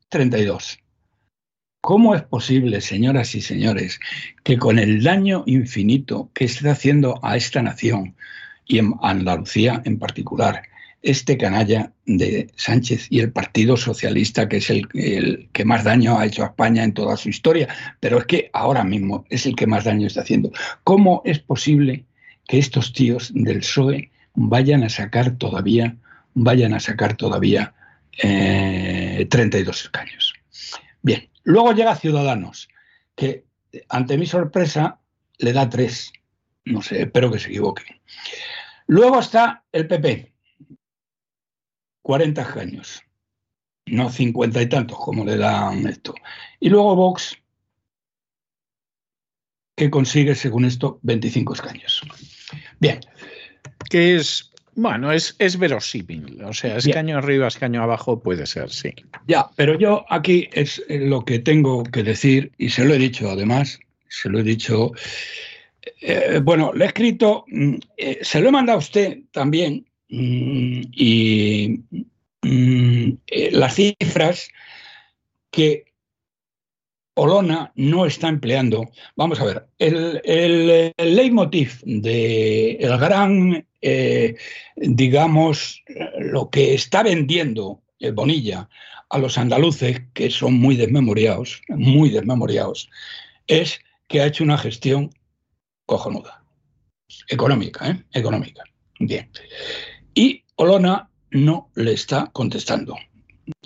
32. ¿Cómo es posible, señoras y señores, que con el daño infinito que está haciendo a esta nación y en Andalucía en particular, este canalla de Sánchez y el Partido Socialista, que es el, que más daño ha hecho a España en toda su historia, pero es que ahora mismo es el que más daño está haciendo. ¿Cómo es posible que estos tíos del PSOE vayan a sacar todavía, vayan a sacar todavía 32 eh, escaños? Bien, Luego llega Ciudadanos, que ante mi sorpresa le da tres. No sé, espero que se equivoque. Luego está el PP, 40 años, no 50 y tantos como le dan esto. Y luego Vox, que consigue, según esto, 25 escaños. Bien. Que es bueno, es, es verosímil. O sea, escaño arriba, escaño abajo puede ser, sí. Ya, pero yo aquí es eh, lo que tengo que decir, y se lo he dicho además, se lo he dicho. Eh, bueno, le he escrito, mm, eh, se lo he mandado a usted también, mm, y mm, las cifras que Olona no está empleando. Vamos a ver, el, el, el leitmotiv del el gran eh, digamos, lo que está vendiendo Bonilla a los andaluces, que son muy desmemoriados, muy desmemoriados, es que ha hecho una gestión cojonuda. Económica, ¿eh? Económica. Bien. Y Olona no le está contestando.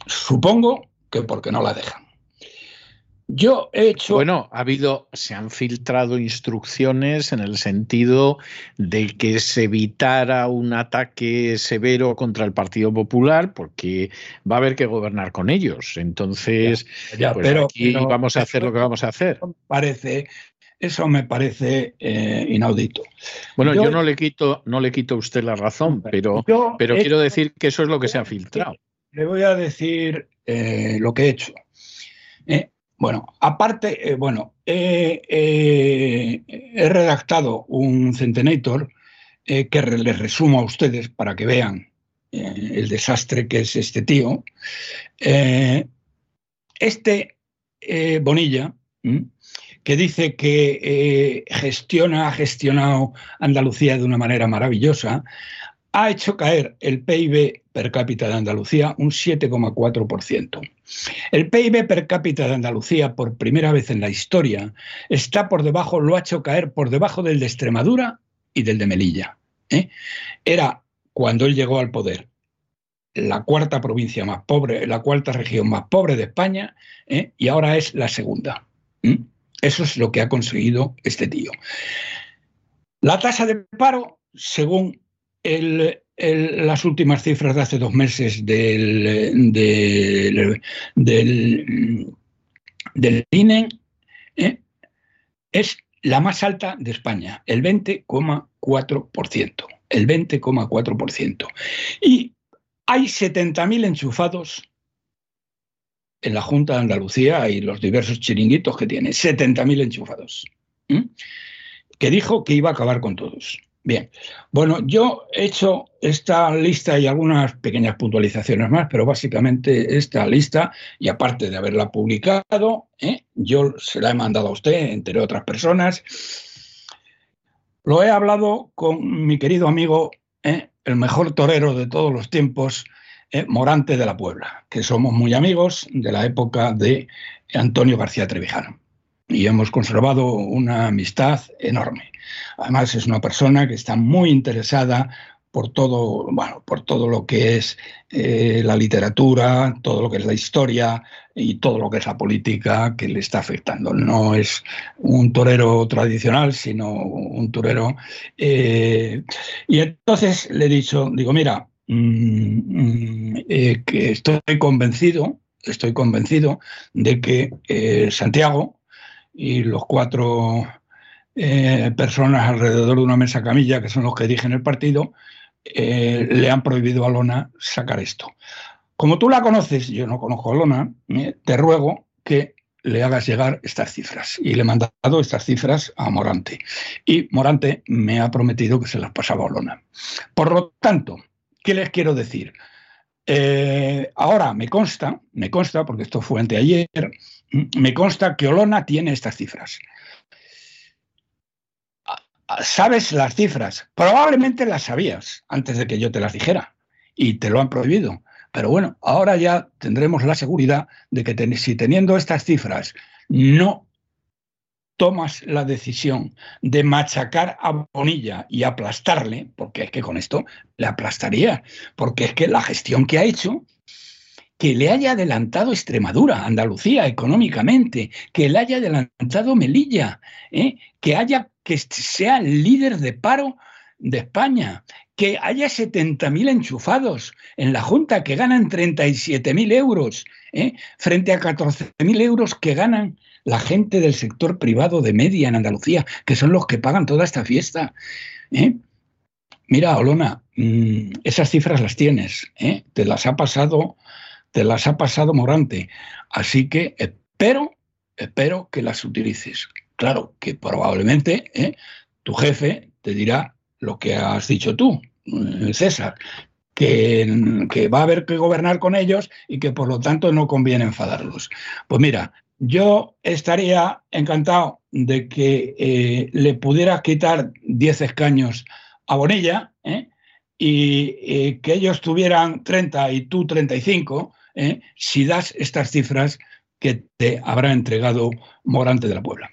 Supongo que porque no la dejan. Yo he hecho. Bueno, ha habido, se han filtrado instrucciones en el sentido de que se evitara un ataque severo contra el Partido Popular, porque va a haber que gobernar con ellos. Entonces, ya, pues pero, aquí vamos a hacer lo que vamos a hacer. Parece, eso me parece eh, inaudito. Bueno, yo, no le quito, no le quito a usted la razón, pero, pero quiero decir que eso es lo que se ha filtrado. Le voy a decir eh, lo que he hecho. Eh, bueno, aparte, eh, bueno, he redactado un Centenator que les resumo a ustedes para que vean el desastre que es este tío. este Bonilla, que dice que gestiona, ha gestionado Andalucía de una manera maravillosa, ha hecho caer el PIB per cápita de Andalucía un 7,4%. El PIB per cápita de Andalucía, por primera vez en la historia, está por debajo, lo ha hecho caer por debajo del de Extremadura y del de Melilla. ¿eh? Era, cuando él llegó al poder, la cuarta provincia más pobre, la cuarta región más pobre de España, ¿eh? y ahora es la segunda. Eso es lo que ha conseguido este tío. La tasa de paro, según las últimas cifras de hace dos meses del, del, del, INE ¿eh? es la más alta de España, el 20,4%. El 20,4%. Y hay 70.000 enchufados en la Junta de Andalucía y los diversos chiringuitos que tiene, 70.000 enchufados, que dijo que iba a acabar con todos. Bien, bueno, yo he hecho esta lista y algunas pequeñas puntualizaciones más, pero básicamente esta lista, y aparte de haberla publicado, ¿eh? yo se la he mandado a usted, entre otras personas, lo he hablado con mi querido amigo, ¿eh? el mejor torero de todos los tiempos, ¿eh? Morante de la Puebla, que somos muy amigos de la época de Antonio García Trevijano y hemos conservado una amistad enorme. Además es una persona que está muy interesada por todo, bueno, por todo lo que es eh, la literatura, todo lo que es la historia y todo lo que es la política que le está afectando. No es un torero tradicional, sino un torero. Eh, y entonces le he dicho, digo, mira, mm, mm, eh, que estoy convencido, estoy convencido de que Santiago, y los cuatro eh, personas alrededor de una mesa camilla, que son los que dirigen el partido, eh, le han prohibido a Lona sacar esto. Como tú la conoces, yo no conozco a Lona, eh, te ruego que le hagas llegar estas cifras. Y le he mandado estas cifras a Morante. Y Morante me ha prometido que se las pasaba a Lona. Por lo tanto, ¿qué les quiero decir? ahora me consta, me consta, porque esto fue anteayer, me consta que Olona tiene estas cifras. ¿Sabes las cifras? Probablemente las sabías antes de que yo te las dijera y te lo han prohibido. Pero bueno, ahora ya tendremos la seguridad de que si teniendo estas cifras no tomas la decisión de machacar a Bonilla y aplastarle, porque es que con esto le aplastaría, porque es que la gestión que ha hecho que le haya adelantado Extremadura, Andalucía económicamente, que le haya adelantado Melilla, ¿eh? que haya que sea el líder de paro de España, que haya 70.000 enchufados en la Junta que ganan 37.000 euros, ¿eh? frente a 14.000 euros que ganan la gente del sector privado de media en Andalucía, que son los que pagan toda esta fiesta. ¿eh? Mira, Olona, mm, esas cifras las tienes, te las ha pasado te las ha pasado Morante. Así que espero, espero que las utilices. Claro que probablemente ¿eh? tu jefe te dirá lo que has dicho tú, eh, César, que, que, va a haber que gobernar con ellos y que por lo tanto no conviene enfadarlos. Pues mira, yo estaría encantado de que eh, le pudieras quitar 10 escaños a Bonilla y que ellos tuvieran 30 y tú 35 ¿eh? si das estas cifras que te habrá entregado Morante de la Puebla.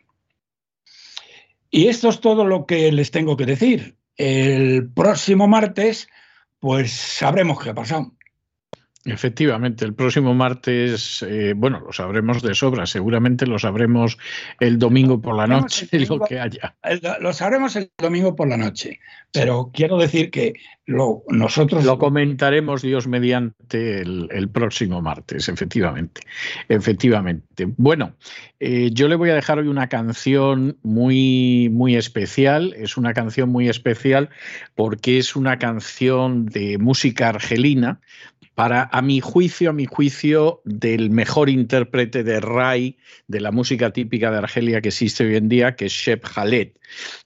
Y esto es todo lo que les tengo que decir. El próximo martes, pues sabremos qué ha pasado. Efectivamente, el próximo martes, eh, bueno, lo sabremos de sobra, seguramente lo sabremos el domingo por la noche, lo que haya. lo sabremos el domingo por la noche, pero quiero decir que lo, nosotros... Lo comentaremos, Dios mediante, el, próximo martes, efectivamente. Efectivamente. Bueno, eh, yo le voy a dejar hoy una canción muy, muy especial, es una canción muy especial porque es una canción de música argelina, para, a mi juicio, a mi juicio, del mejor intérprete de Rai, de la música típica de Argelia que existe hoy en día, que es Shep Khaled.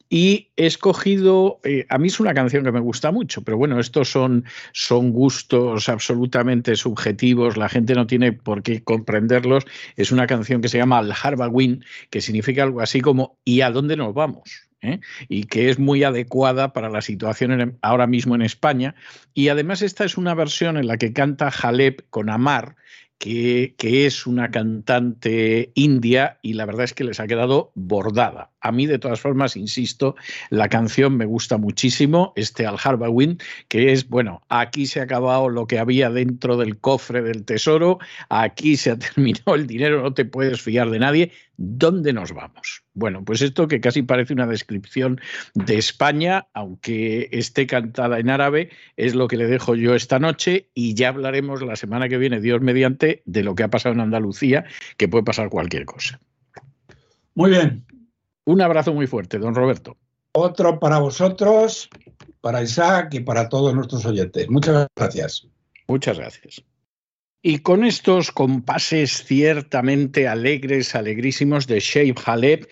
Y he escogido, eh, a mí es una canción que me gusta mucho, pero bueno, estos son, son gustos absolutamente subjetivos, la gente no tiene por qué comprenderlos. Es una canción que se llama Al Harbawin, que significa algo así como ¿y a dónde nos vamos? ¿Eh? y que es muy adecuada para la situación ahora mismo en España. Y además esta es una versión en la que canta Jaleb con Amar, que, que, es una cantante india y la verdad es que les ha quedado bordada. A mí, de todas formas, insisto, la canción me gusta muchísimo, este Al Harbawin, que es, bueno, aquí se ha acabado lo que había dentro del cofre del tesoro, aquí se ha terminado el dinero, no te puedes fiar de nadie. ¿Dónde nos vamos? Bueno, pues esto que casi parece una descripción de España, aunque esté cantada en árabe, es lo que le dejo yo esta noche y ya hablaremos la semana que viene, Dios mediante, de lo que ha pasado en Andalucía, que puede pasar cualquier cosa. Muy bien. Un abrazo muy fuerte, don Roberto. Otro para vosotros, para Isaac y para todos nuestros oyentes. Muchas gracias. Muchas gracias. Y con estos compases ciertamente alegres, alegrísimos de Sheikh Haleb,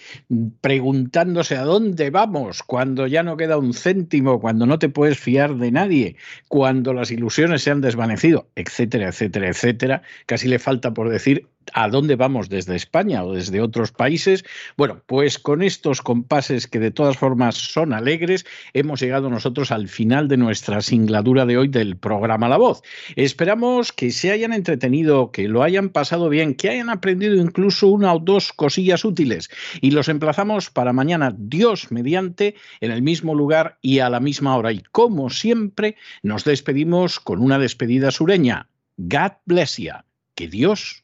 preguntándose a dónde vamos cuando ya no queda un céntimo, cuando no te puedes fiar de nadie, cuando las ilusiones se han desvanecido, etcétera, etcétera, etcétera, casi le falta por decir a dónde vamos desde España o desde otros países. Bueno, pues con estos compases que de todas formas son alegres, hemos llegado nosotros al final de nuestra singladura de hoy del programa La Voz. Esperamos que se hayan entretenido, que lo hayan pasado bien, que hayan aprendido incluso una o dos cosillas útiles y los emplazamos para mañana, Dios mediante, en el mismo lugar y a la misma hora. Y como siempre, nos despedimos con una despedida sureña. God bless you. Que Dios